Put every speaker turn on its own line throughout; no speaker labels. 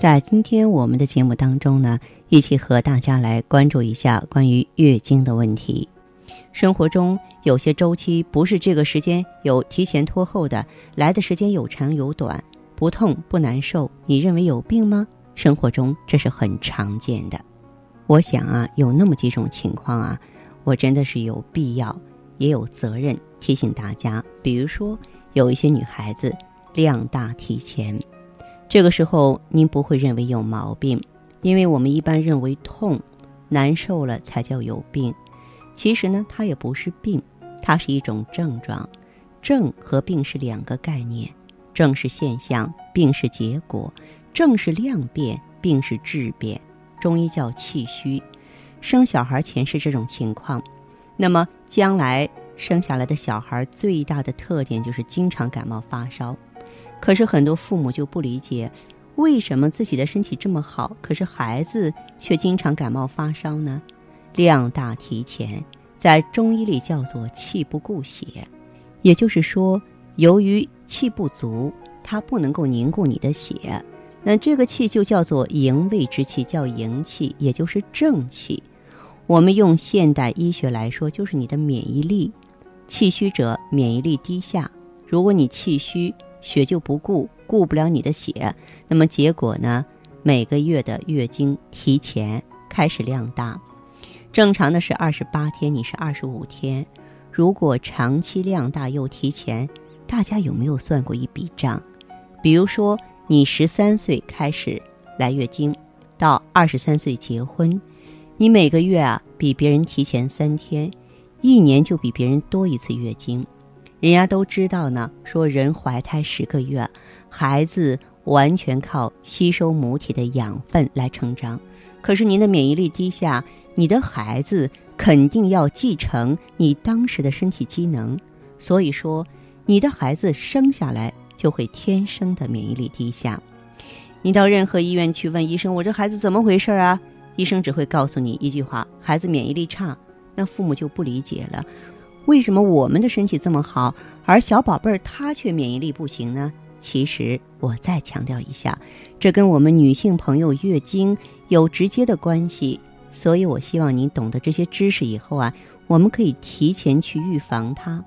在今天我们的节目当中呢，一起和大家来关注一下关于月经的问题。生活中有些周期不是这个时间有提前拖后的，来的时间有长有短，不痛不难受，你认为有病吗？生活中这是很常见的。我想啊，有那么几种情况啊，我真的是有必要也有责任提醒大家。比如说，有一些女孩子量大提前。这个时候，您不会认为有毛病，因为我们一般认为痛、难受了才叫有病。其实呢，它也不是病，它是一种症状。症和病是两个概念，症是现象，病是结果。症是量变，病是质变。中医叫气虚，生小孩前是这种情况，那么将来生下来的小孩最大的特点就是经常感冒发烧。可是很多父母就不理解，为什么自己的身体这么好，可是孩子却经常感冒发烧呢？量大提前，在中医里叫做气不固血，也就是说，由于气不足，它不能够凝固你的血，那这个气就叫做营卫之气，叫营气，也就是正气。我们用现代医学来说，就是你的免疫力。气虚者免疫力低下，如果你气虚。血就不固，固不了你的血，那么结果呢？每个月的月经提前开始量大，正常的是二十八天，你是二十五天。如果长期量大又提前，大家有没有算过一笔账？比如说，你十三岁开始来月经，到二十三岁结婚，你每个月啊比别人提前三天，一年就比别人多一次月经。人家都知道呢，说人怀胎十个月，孩子完全靠吸收母体的养分来成长。可是您的免疫力低下，你的孩子肯定要继承你当时的身体机能。所以说，你的孩子生下来就会天生的免疫力低下。你到任何医院去问医生：“我这孩子怎么回事啊？”医生只会告诉你一句话：“孩子免疫力差。”那父母就不理解了。为什么我们的身体这么好，而小宝贝儿他却免疫力不行呢？其实我再强调一下，这跟我们女性朋友月经有直接的关系。所以我希望您懂得这些知识以后啊，我们可以提前去预防它。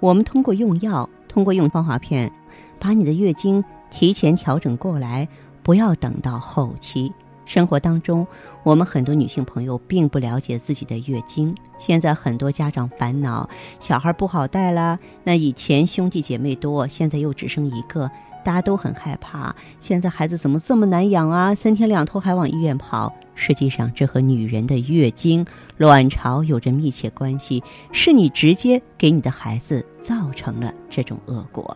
我们通过用药，通过用芳华片，把你的月经提前调整过来，不要等到后期。生活当中，我们很多女性朋友并不了解自己的月经。现在很多家长烦恼，小孩不好带啦。那以前兄弟姐妹多，现在又只剩一个，大家都很害怕。现在孩子怎么这么难养啊？三天两头还往医院跑。实际上，这和女人的月经、卵巢有着密切关系，是你直接给你的孩子造成了这种恶果。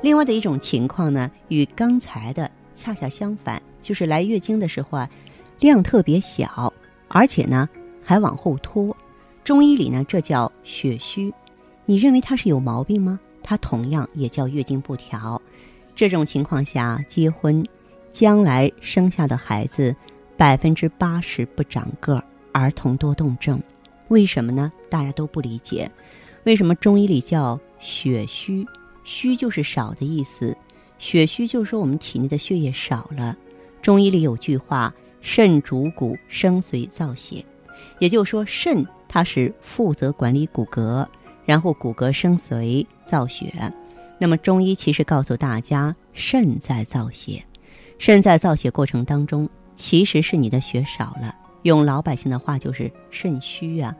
另外的一种情况呢，与刚才的恰恰相反。就是来月经的时候啊，量特别小，而且呢还往后拖。中医里呢，这叫血虚。你认为它是有毛病吗？它同样也叫月经不调。这种情况下结婚，将来生下的孩子百分之八十不长个儿，儿童多动症。为什么呢？大家都不理解。为什么中医里叫血虚？虚就是少的意思。血虚就是说我们体内的血液少了。中医里有句话：“肾主骨，生髓造血。”也就是说，肾它是负责管理骨骼，然后骨骼生髓造血。那么，中医其实告诉大家，肾在造血。肾在造血过程当中，其实是你的血少了。用老百姓的话就是肾虚啊。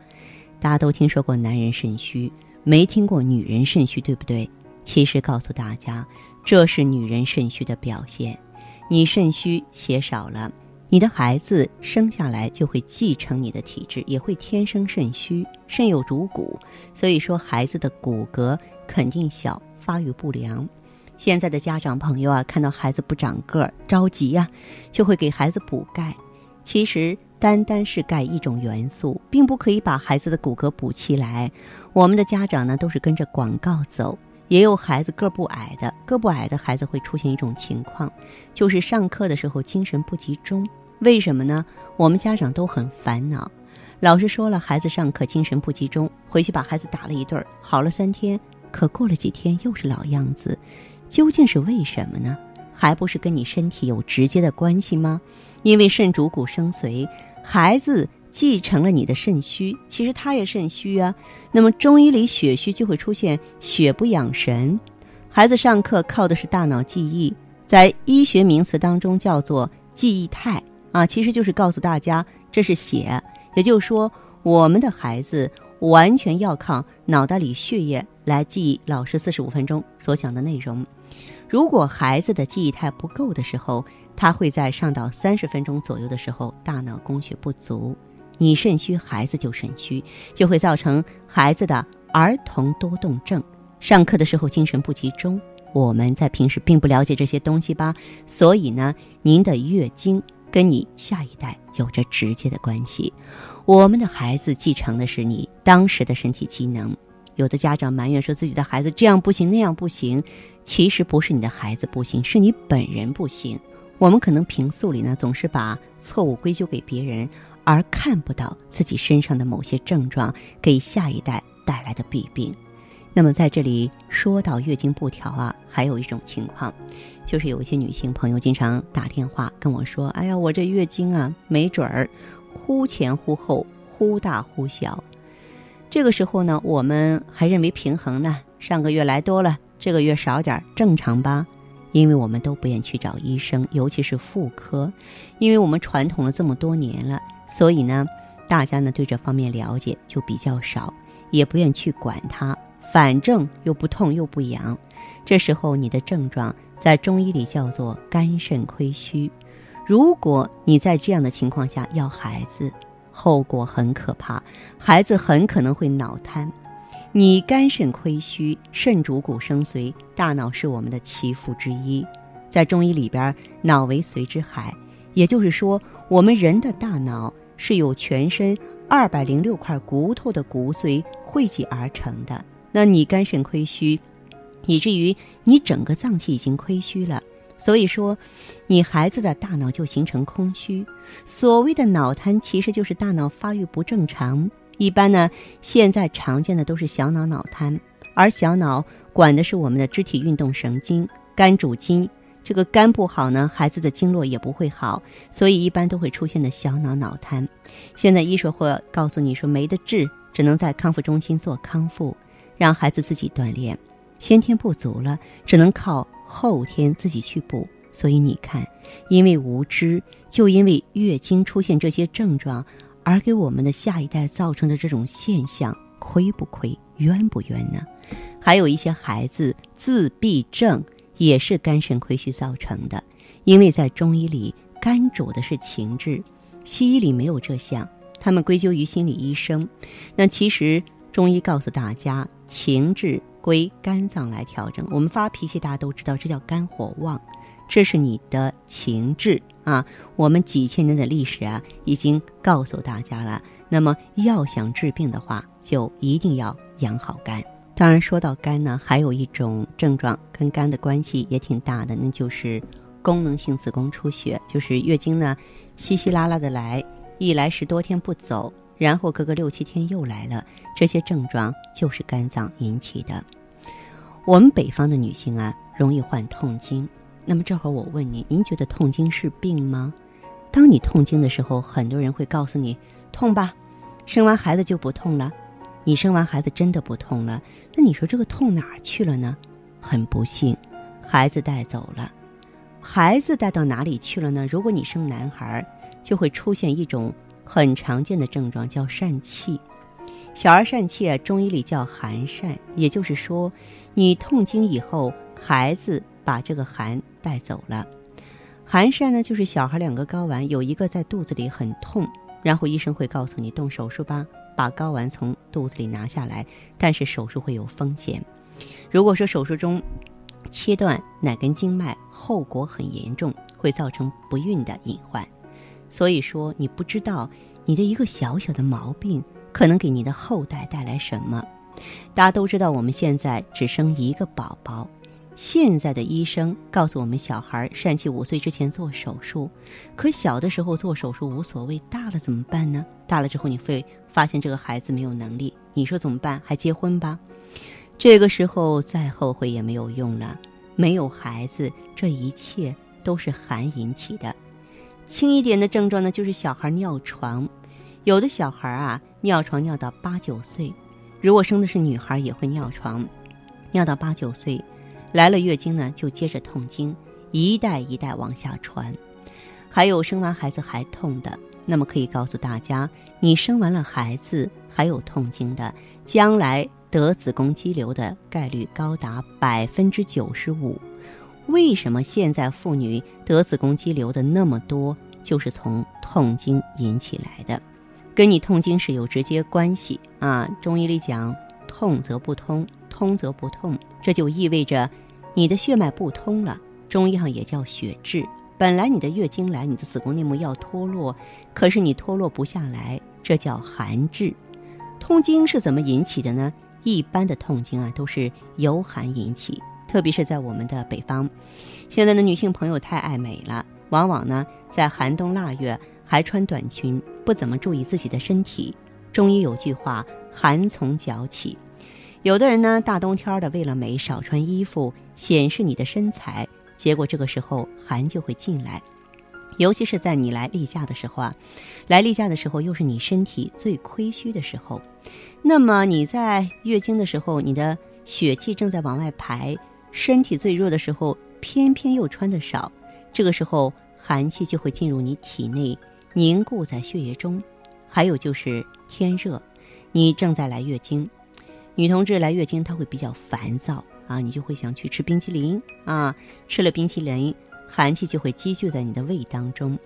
大家都听说过男人肾虚，没听过女人肾虚，对不对？其实告诉大家，这是女人肾虚的表现。你肾虚血少了，你的孩子生下来就会继承你的体质，也会天生肾虚。肾有主骨，所以说孩子的骨骼肯定小，发育不良。现在的家长朋友啊，看到孩子不长个儿着急呀，就会给孩子补钙。其实单单是钙一种元素，并不可以把孩子的骨骼补起来。我们的家长呢，都是跟着广告走。也有孩子个不矮的，个不矮的孩子会出现一种情况，就是上课的时候精神不集中。为什么呢？我们家长都很烦恼。老师说了，孩子上课精神不集中，回去把孩子打了一顿，好了三天，可过了几天又是老样子。究竟是为什么呢？还不是跟你身体有直接的关系吗？因为肾主骨生髓，孩子继承了你的肾虚，其实他也肾虚啊。那么中医里血虚就会出现血不养神，孩子上课靠的是大脑记忆，在医学名词当中叫做记忆态啊，其实就是告诉大家这是血，也就是说我们的孩子完全要靠脑袋里血液来记忆老师四十五分钟所讲的内容。如果孩子的记忆态不够的时候，他会在上到三十分钟左右的时候，大脑供血不足。你肾虚，孩子就肾虚，就会造成孩子的儿童多动症。上课的时候精神不集中，我们在平时并不了解这些东西吧？所以呢，您的月经跟你下一代有着直接的关系。我们的孩子继承的是你当时的身体机能。有的家长埋怨说自己的孩子这样不行那样不行，其实不是你的孩子不行，是你本人不行。我们可能平素里呢总是把错误归咎给别人，而看不到自己身上的某些症状给下一代带来的弊病。那么在这里说到月经不调啊，还有一种情况，就是有一些女性朋友经常打电话跟我说：“哎呀，我这月经啊没准儿，忽前忽后，忽大忽小。”这个时候呢，我们还认为平衡呢，上个月来多了，这个月少点，正常吧？因为我们都不愿去找医生，尤其是妇科，因为我们传统了这么多年了，所以呢，大家呢对这方面了解就比较少，也不愿去管它，反正又不痛又不痒。这时候你的症状在中医里叫做肝肾亏虚。如果你在这样的情况下要孩子，后果很可怕，孩子很可能会脑瘫。你肝肾亏虚，肾主骨生髓，大脑是我们的脐腹之一。在中医里边，脑为髓之海，也就是说，我们人的大脑是由全身二百零六块骨头的骨髓汇集而成的。那你肝肾亏虚，以至于你整个脏器已经亏虚了。所以说，你孩子的大脑就形成空虚。所谓的脑瘫，其实就是大脑发育不正常。一般呢，现在常见的都是小脑脑瘫，而小脑管的是我们的肢体运动神经，肝主筋，这个肝不好呢，孩子的经络也不会好，所以一般都会出现的小脑脑瘫。现在医生会告诉你说没得治，只能在康复中心做康复，让孩子自己锻炼。先天不足了，只能靠。后天自己去补，所以你看，因为无知，就因为月经出现这些症状，而给我们的下一代造成的这种现象，亏不亏，冤不冤呢？还有一些孩子自闭症也是肝肾亏虚造成的，因为在中医里，肝主的是情志，西医里没有这项，他们归咎于心理医生。那其实中医告诉大家，情志。归肝脏来调整。我们发脾气，大家都知道，这叫肝火旺，这是你的情志啊。我们几千年的历史啊，已经告诉大家了。那么要想治病的话，就一定要养好肝。当然，说到肝呢，还有一种症状跟肝的关系也挺大的，那就是功能性子宫出血，就是月经呢稀稀拉拉的来，一来十多天不走。然后隔个六七天又来了，这些症状就是肝脏引起的。我们北方的女性啊，容易患痛经。那么这会儿我问你，您觉得痛经是病吗？当你痛经的时候，很多人会告诉你痛吧，生完孩子就不痛了。你生完孩子真的不痛了？那你说这个痛哪儿去了呢？很不幸，孩子带走了。孩子带到哪里去了呢？如果你生男孩，就会出现一种。很常见的症状叫疝气，小儿疝气啊，中医里叫寒疝，也就是说，你痛经以后，孩子把这个寒带走了。寒疝呢，就是小孩两个睾丸有一个在肚子里很痛，然后医生会告诉你动手术吧，把睾丸从肚子里拿下来，但是手术会有风险。如果说手术中切断哪根经脉，后果很严重，会造成不孕的隐患。所以说，你不知道你的一个小小的毛病，可能给你的后代带来什么。大家都知道，我们现在只生一个宝宝。现在的医生告诉我们，小孩疝气五岁之前做手术，可小的时候做手术无所谓，大了怎么办呢？大了之后你会发现这个孩子没有能力，你说怎么办？还结婚吧？这个时候再后悔也没有用了。没有孩子，这一切都是寒引起的。轻一点的症状呢，就是小孩尿床，有的小孩啊尿床尿到八九岁，如果生的是女孩也会尿床，尿到八九岁。来了月经呢，就接着痛经，一代一代往下传。还有生完孩子还痛的，那么可以告诉大家，你生完了孩子还有痛经的，将来得子宫肌瘤的概率高达百分之九十五。为什么现在妇女得子宫肌瘤的那么多，就是从痛经引起来的，跟你痛经是有直接关系啊。中医里讲，痛则不通，通则不痛，这就意味着。你的血脉不通了，中医上也叫血滞。本来你的月经来，你的子宫内膜要脱落，可是你脱落不下来，这叫寒滞。痛经是怎么引起的呢？一般的痛经啊，都是由寒引起，特别是在我们的北方，现在的女性朋友太爱美了，往往呢在寒冬腊月还穿短裙，不怎么注意自己的身体。中医有句话：寒从脚起。有的人呢，大冬天的为了美少穿衣服，显示你的身材，结果这个时候寒就会进来。尤其是在你来例假的时候啊，来例假的时候又是你身体最亏虚的时候，那么你在月经的时候，你的血气正在往外排，身体最弱的时候，偏偏又穿的少，这个时候寒气就会进入你体内，凝固在血液中。还有就是天热，你正在来月经。女同志来月经，她会比较烦躁啊，你就会想去吃冰淇淋啊，吃了冰淇淋，寒气就会积聚在你的胃当中。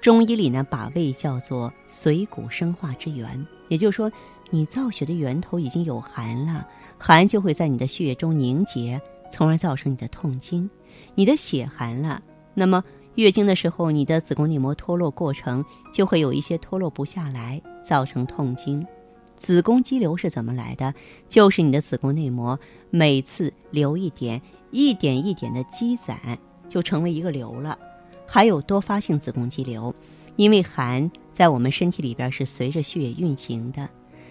中医里呢，把胃叫做髓骨生化之源，也就是说，你造血的源头已经有寒了，寒就会在你的血液中凝结，从而造成你的痛经。你的血寒了，那么月经的时候，你的子宫内膜脱落过程就会有一些脱落不下来，造成痛经。子宫肌瘤是怎么来的？就是你的子宫内膜每次流一点，一点一点的积攒，就成为一个瘤了。还有多发性子宫肌瘤，因为寒在我们身体里边是随着血液运行的。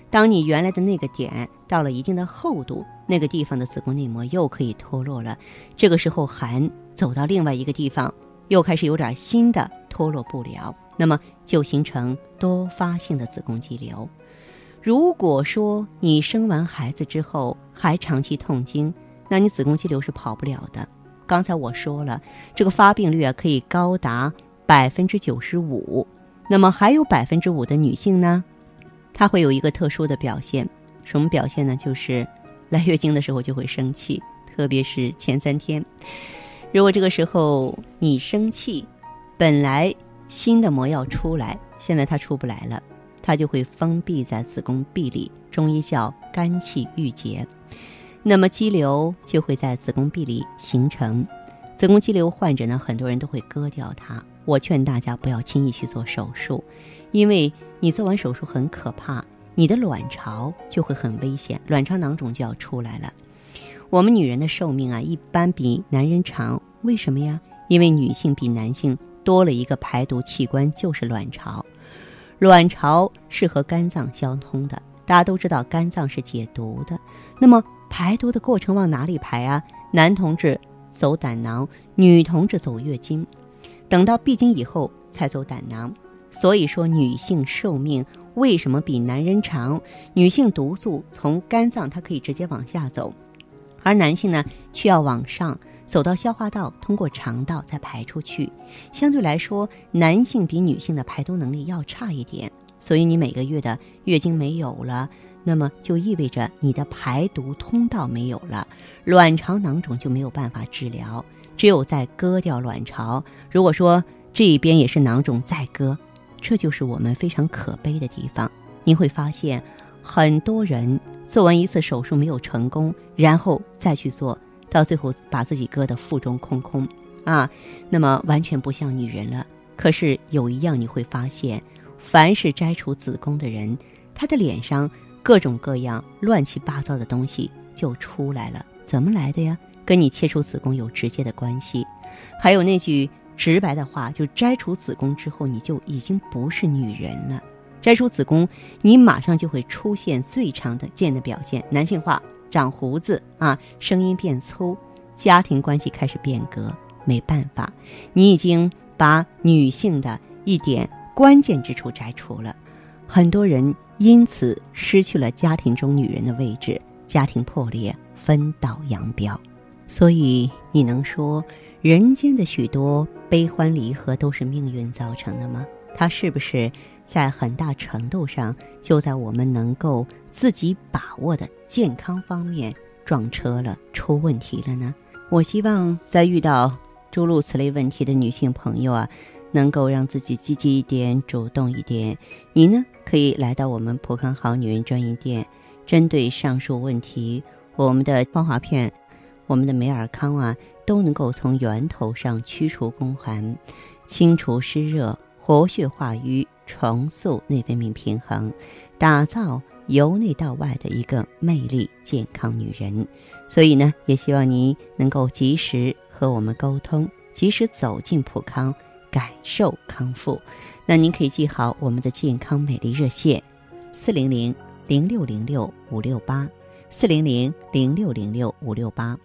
当你原来的那个点到了一定的厚度，那个地方的子宫内膜又可以脱落了。这个时候寒走到另外一个地方，又开始有点新的脱落不了，那么就形成多发性的子宫肌瘤。如果说你生完孩子之后还长期痛经，那你子宫肌瘤是跑不了的。刚才我说了，这个发病率啊可以高达百分之九十五。那么还有百分之五的女性呢，她会有一个特殊的表现，什么表现呢？就是来月经的时候就会生气，特别是前三天。如果这个时候你生气，本来新的膜要出来，现在它出不来了。它就会封闭在子宫壁里，中医叫肝气郁结，那么肌瘤就会在子宫壁里形成。子宫肌瘤患者呢，很多人都会割掉它。我劝大家不要轻易去做手术，因为你做完手术很可怕，你的卵巢就会很危险，卵巢囊肿就要出来了。我们女人的寿命啊，一般比男人长，为什么呀？因为女性比男性多了一个排毒器官，就是卵巢。卵巢是和肝脏相通的，大家都知道肝脏是解毒的。那么排毒的过程往哪里排啊？男同志走胆囊，女同志走月经，等到闭经以后才走胆囊。所以说，女性寿命为什么比男人长？女性毒素从肝脏它可以直接往下走，而男性呢需要往上。走到消化道，通过肠道再排出去。相对来说，男性比女性的排毒能力要差一点。所以你每个月的月经没有了，那么就意味着你的排毒通道没有了，卵巢囊肿就没有办法治疗。只有再割掉卵巢，如果说这一边也是囊肿，再割，这就是我们非常可悲的地方。你会发现，很多人做完一次手术没有成功，然后再去做。到最后把自己割得腹中空空啊，那么完全不像女人了。可是有一样你会发现，凡是摘除子宫的人，他的脸上各种各样乱七八糟的东西就出来了。怎么来的呀？跟你切除子宫有直接的关系。还有那句直白的话，就摘除子宫之后，你就已经不是女人了。摘除子宫，你马上就会出现最常见的表现：男性化、长胡子啊，声音变粗，家庭关系开始变革。没办法，你已经把女性的一点关键之处摘除了，很多人因此失去了家庭中女人的位置，家庭破裂，分道扬镳。所以，你能说人间的许多悲欢离合都是命运造成的吗？它是不是在很大程度上就在我们能够自己把握的健康方面撞车了、出问题了呢？我希望在遇到诸如此类问题的女性朋友啊，能够让自己积极一点、主动一点。你呢，可以来到我们普康好女人专营店，针对上述问题，我们的芳华片。我们的美尔康啊，都能够从源头上驱除宫寒，清除湿热，活血化瘀，重塑内分泌平衡，打造由内到外的一个魅力健康女人。所以呢，也希望您能够及时和我们沟通，及时走进普康，感受康复。那您可以记好我们的健康美丽热线：四零零零六零六五六八，四零零零六零六五六八。